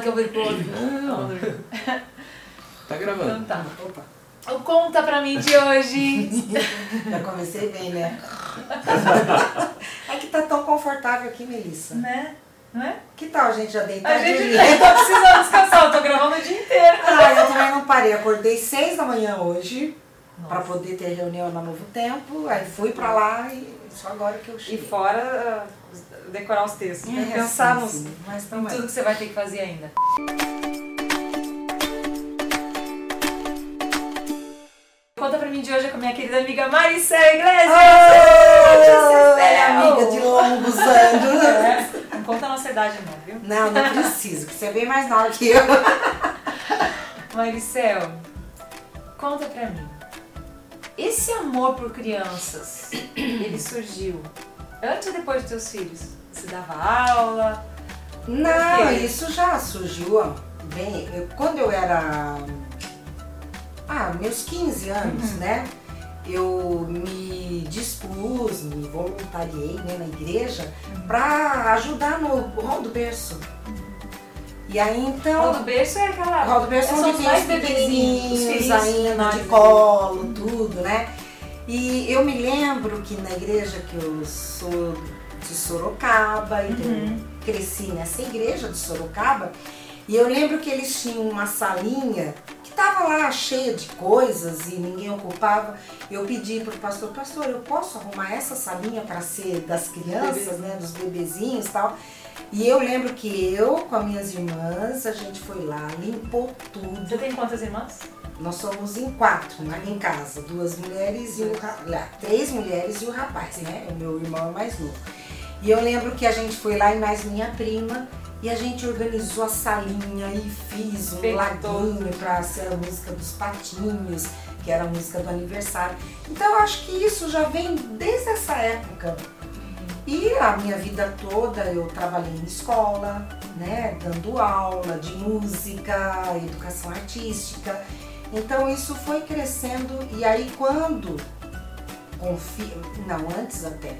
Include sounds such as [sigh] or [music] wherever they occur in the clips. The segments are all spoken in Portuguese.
Que eu viro pro outro. Não. Tá gravando. Então tá. Opa, O conta pra mim de hoje. [laughs] já comecei bem, né? É que tá tão confortável aqui, Melissa. né? Não é? Que tal a gente já deitar A gente linha? eu tô precisando descansar, eu tô gravando o dia inteiro. Ah, eu também não parei. Acordei seis da manhã hoje Pra poder ter reunião na Novo Tempo. Aí fui pra lá e só agora que eu E cheguei. fora ah, decorar os textos, né? É, pensar sim, sim, Mas em tudo que você vai ter que fazer ainda. Conta pra mim de hoje com a minha querida amiga Maricel Iglesias. Oi, Maricel! amiga de longos anos. [laughs] É, não conta a nossa idade não, viu? Não, não preciso, que você é bem mais nova que eu. [laughs] Maricel, conta pra mim. Esse amor por crianças, ele surgiu antes ou depois dos teus filhos? Você dava aula? Não, isso já surgiu bem. eu- quando eu era. Ah, meus 15 anos, Uhum. né? Eu me dispus, me voluntariei né, na igreja Uhum. pra ajudar no rol do berço. E aí O então. do berço é aquela. O rol do berço são onde os mais os bebezinhos, ainda, de colo, tudo, né? E eu me lembro que na igreja que eu sou de Sorocaba, então Uhum. eu cresci nessa igreja de Sorocaba, e eu lembro que eles tinham uma salinha que tava lá cheia de coisas e ninguém ocupava. Eu pedi pro pastor, pastor, eu posso arrumar essa salinha para ser das crianças, né, dos bebezinhos e tal. E eu lembro que eu, com as minhas irmãs, a gente foi lá, limpou tudo. Você tem quantas irmãs? Nós somos em quatro né, em casa, duas mulheres e um ra- lá, três mulheres e o rapaz, né? O meu irmão é mais novo. E eu lembro que a gente foi lá e mais minha prima e a gente organizou a salinha e fiz um laguinho para ser a música dos patinhos, que era a música do aniversário. Então eu acho que isso já vem desde essa época. E a minha vida toda eu trabalhei em escola, né, dando aula de música, educação artística. Então isso foi crescendo e aí quando confi... não antes até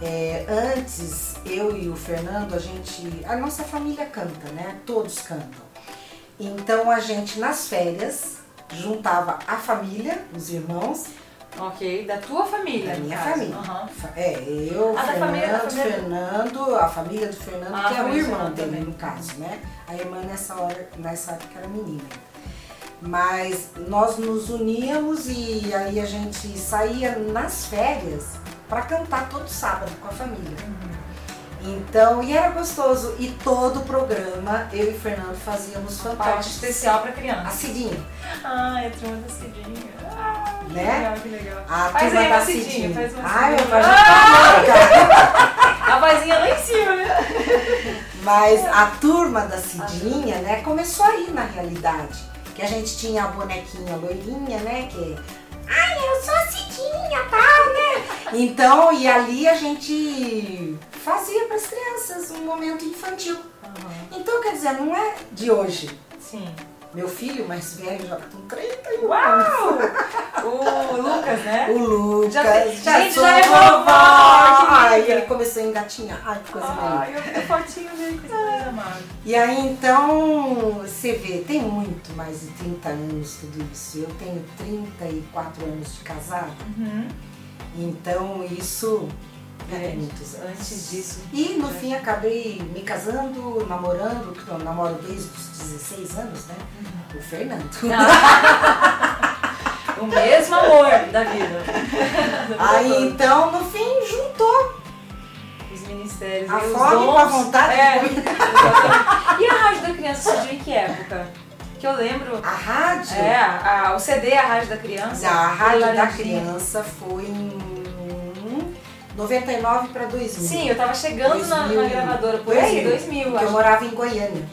é, antes eu e o Fernando a gente a nossa família canta, né? Todos cantam. Então a gente nas férias juntava a família, os irmãos, Ok, da tua família. da minha caso. família. Fa- É, eu, da Fernando, Fernando, a família do Fernando, Ah, a que é o irmão dele, também. no caso, né? A irmã nessa hora, nessa época era menina. Mas nós nos uníamos e aí a gente saía nas férias para cantar todo sábado com a família. Então, e era gostoso. E todo o programa, eu e o Fernando fazíamos Parte fantásticos. especial pra A criança. Cidinha, Ai, a turma da Cidinha. Ah, que Né? legal, que legal. a Faz turma aí da Cidinha, Cidinha. faz uma Ai, meu pai já tá louca. A vozinha lá em cima, né? Mas a turma da Cidinha, né, começou aí na realidade. Que a gente tinha a bonequinha loirinha, né, que... Ai, eu sou a Cidinha, tal, né? Então, e ali a gente fazia para as crianças um momento infantil. Então, quer dizer, não é de hoje. Sim. Meu filho mais velho já tá com 31 Uau! anos. O Lucas, né? O Lucas. Já tem- gente, já é vovó. que Ai, ele começou a engatinhar. Ai, que coisa linda. Ai, eu fotinho dele esse mais amado. E aí então, você vê, tem muito mais de 30 anos tudo isso. Eu tenho 34 anos de casado, Uhum. então isso É. Antes disso. E no fim acabei me casando, namorando, porque eu namoro desde os 16 anos, né? Uhum. O Fernando. [laughs] O mesmo amor da vida. Aí então, no fim, juntou Os ministérios. a e fome dons. com a vontade É. de. [laughs] E a Rádio da Criança surgiu em que época? Que eu lembro. A rádio, É, a- a- o CD A Rádio da Criança. a rádio da criança foi em 99 para 2000. Sim, eu tava chegando na, na 2000. gravadora por aí, 2000, 2000, porque eu morava em Goiânia.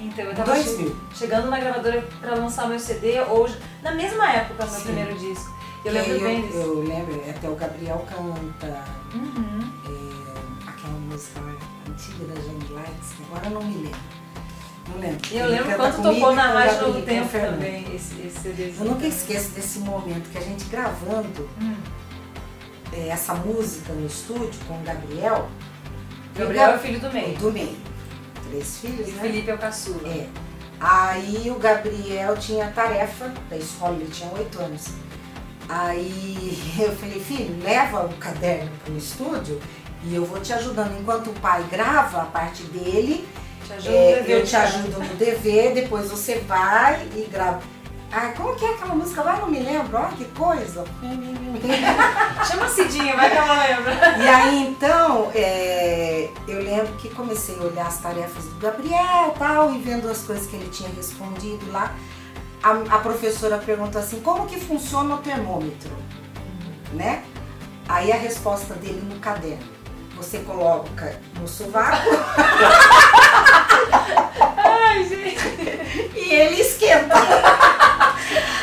Então eu tava che- 2000. chegando na gravadora pra lançar meu CD, ou na mesma época, meu Sim. primeiro disco. Eu Que lembro aí bem eu, disso. eu lembro, até o Gabriel canta, Uhum. é, aquela música antiga da Jane Lights, que agora eu não me lembro. Não lembro. Eu Ele lembro comigo tocou na Rádio Novo Tempo também, esse, esse CDzinho. Eu nunca esqueço desse momento que a gente gravando Hum. É, essa música no estúdio com o Gabriel. Gabriel é o filho do meio. do meio. três filhos, né? Felipe é o caçula. É. Aí o Gabriel tinha tarefa da escola, ele tinha oito anos. Aí [laughs] eu falei, filho, leva o caderno para o estúdio e eu vou te ajudando. Enquanto o pai grava a parte dele, Te é, eu te ajudo no dever, depois você vai e grava. Ah, como que é aquela música? Vai, não me lembro. Olha que coisa. [laughs] Chama a Cidinha, vai que ela lembra. E aí então, é, eu lembro que comecei a olhar as tarefas do Gabriel tal, e vendo as coisas que ele tinha respondido lá. A, a professora perguntou assim, como que funciona o termômetro? Né? Aí a resposta dele no caderno. Você coloca no sovaco [laughs] Ai, gente. e ele esquenta.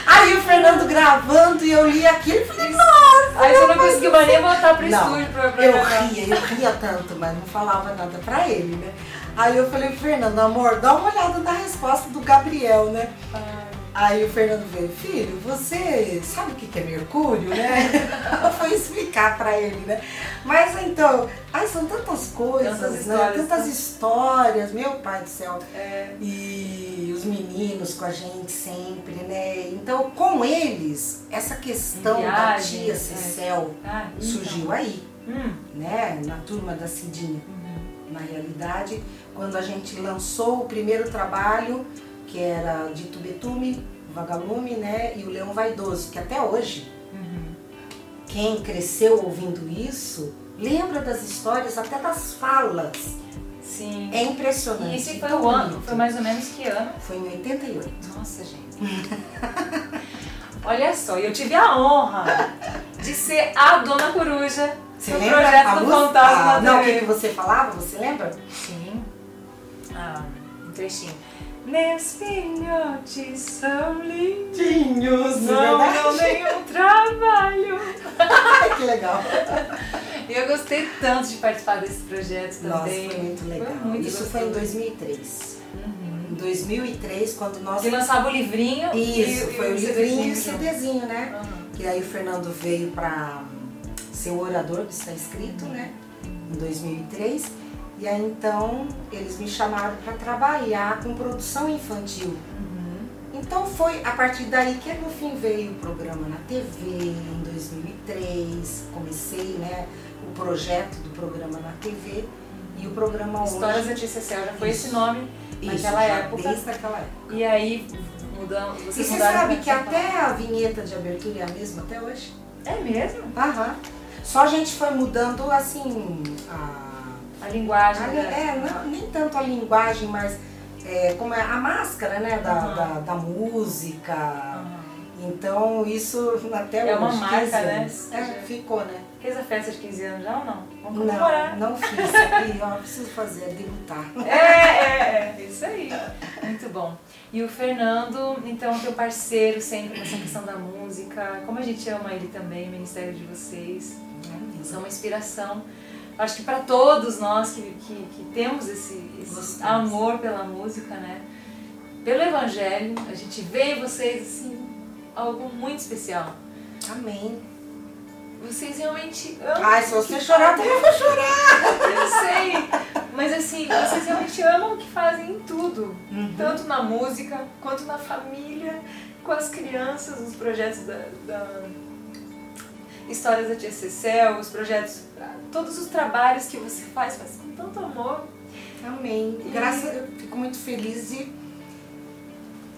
Aí o Fernando gravando e eu li aquilo e falei, nossa! Aí você não conseguiu mais nem voltar pro Não, estúdio pra, pra Eu gravar. ria, eu ria tanto, mas não falava nada pra ele, né? Aí eu falei, Fernando, amor, dá uma olhada na resposta do Gabriel, né? Ai. Aí o Fernando veio, filho, você sabe o que é Mercúrio, né? [laughs] Eu fui explicar pra ele, né? Mas então, ai, são tantas coisas, Tantas né? histórias, Tantas né? histórias, meu pai do céu. É, E os meninos com a gente sempre, né? Então, com eles, essa questão da Viagem, tia é. Cecel ah, então. surgiu aí, Hum, né? Na turma da Cidinha. uhum. Na realidade, quando a gente lançou o primeiro trabalho, que era Dito Betume, Vagalume, né? E o Leão Vaidoso, que até hoje, Uhum. quem cresceu ouvindo isso, lembra das histórias, até das falas. Sim. É impressionante. E esse foi o ano, foi mais ou menos que ano? Foi em 88. Nossa, gente. [laughs] Olha só, eu tive a honra de ser a Dona Coruja Você no lembra projeto a do? Fantasma Ah, Não, o que você falava? Você lembra? Sim. Ah, um trechinho. Meus filhotes são lindos. Tinhos, Não dão nenhum trabalho. [laughs] Ai, que legal. E eu gostei tanto de participar desse projeto Nossa, também. foi muito legal. muito Isso foi em gostoso. 2003. Uhum. Em 2003, quando nós... Que lançava o livrinho. Isso, e, foi o e livrinho e o. CDzinho, né? Aham. Que aí o Fernando veio para ser o orador, que está escrito, né? Em 2003. E aí então eles me chamaram para trabalhar com produção infantil. Uhum. Então foi a partir daí que no fim veio o programa na TV em 2003. Comecei, né, o projeto do programa na TV e o programa Histórias da hoje. Tia Cecel, já foi Isso. esse nome Isso, naquela já época. Desde aquela época. E aí mudamos. E Vocês você mudaram sabe que até a vinheta de abertura é a mesma até hoje? É mesmo? Aham. Só a gente foi mudando assim a. A linguagem. a- né? é, não- nem tanto a linguagem, mas é, como é a máscara, né? Da, Aham. da, da música. Aham. Então isso até É uma hoje, marca, 15 né? anos. É, ficou, né? Fez a festa de 15 anos já ou não? Vamos comemorar. Não, não fiz. [laughs] Ó, preciso fazer, debutar. É, é, é, isso aí. Muito bom. E o Fernando, então, teu parceiro sempre nessa questão da música. Como a gente ama ele também, o ministério de vocês. São uma inspiração. Acho que para todos nós que, que, que temos esse, esse amor pela música, né? Pelo Evangelho, a gente vê em vocês assim, algo muito especial. Amém. Vocês realmente amam. Ai, se você chorar, também vou chorar. Eu sei. Mas assim, vocês realmente amam o que fazem em tudo. Uhum. Tanto na música, quanto na família, com as crianças, os projetos da, da Histórias da Tia Cecel, os projetos, todos os trabalhos que você faz, faz com tanto amor. Amém. Graças a Deus, eu fico muito feliz de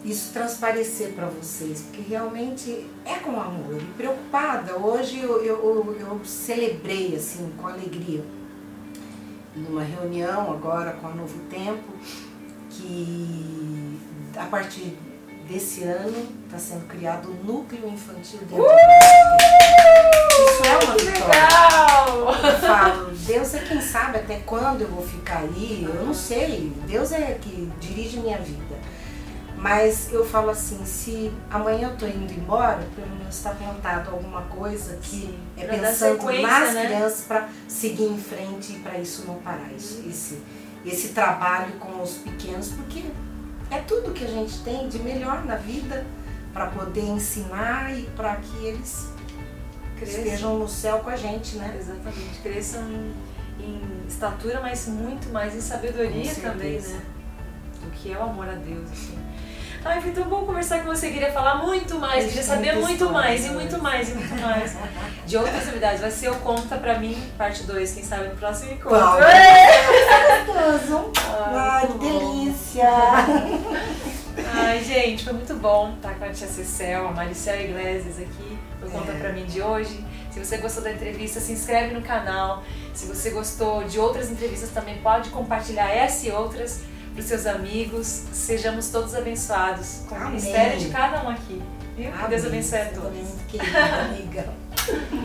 isso transparecer para vocês, porque realmente é com amor. E preocupada, hoje eu, eu, eu celebrei assim, com alegria, numa reunião agora com a Novo Tempo, que a partir desse ano está sendo criado o núcleo infantil dentro do Isso é uma Que vitória. legal! Eu falo, Deus é quem sabe até quando eu vou ficar aí, eu não sei. Deus é que dirige minha vida. Mas eu falo assim, se amanhã eu tô indo embora, pelo menos está plantado alguma coisa que Sim, é pensando nas né? crianças para seguir em frente e para isso não parar. Isso, esse, esse trabalho com os pequenos, porque é tudo que a gente tem de melhor na vida para poder ensinar e para que eles Cresçam. estejam no céu com a gente, né? Exatamente, cresçam em, em estatura, mas muito mais em sabedoria também, né? Que é o amor a Deus, assim. Ai, foi tão bom conversar com você. Queria falar muito mais, queria saber muito mais, e muito mais, e muito mais. De outras novidades. Vai ser o Conta Pra Mim, parte 2, quem sabe no próximo encontro. É. Gostoso. Ai, que delícia. Ai, gente, foi muito bom estar com a tia Cecel, a Maricel Iglesias aqui no Conta É. Pra Mim de hoje. Se você gostou da entrevista, se inscreve no canal. Se você gostou de outras entrevistas, também pode compartilhar essa e outras para os seus amigos. Sejamos todos abençoados com o Amém. ministério de cada um aqui. Viu? Que Deus Amém. abençoe a todos. muito querida, amiga. [laughs]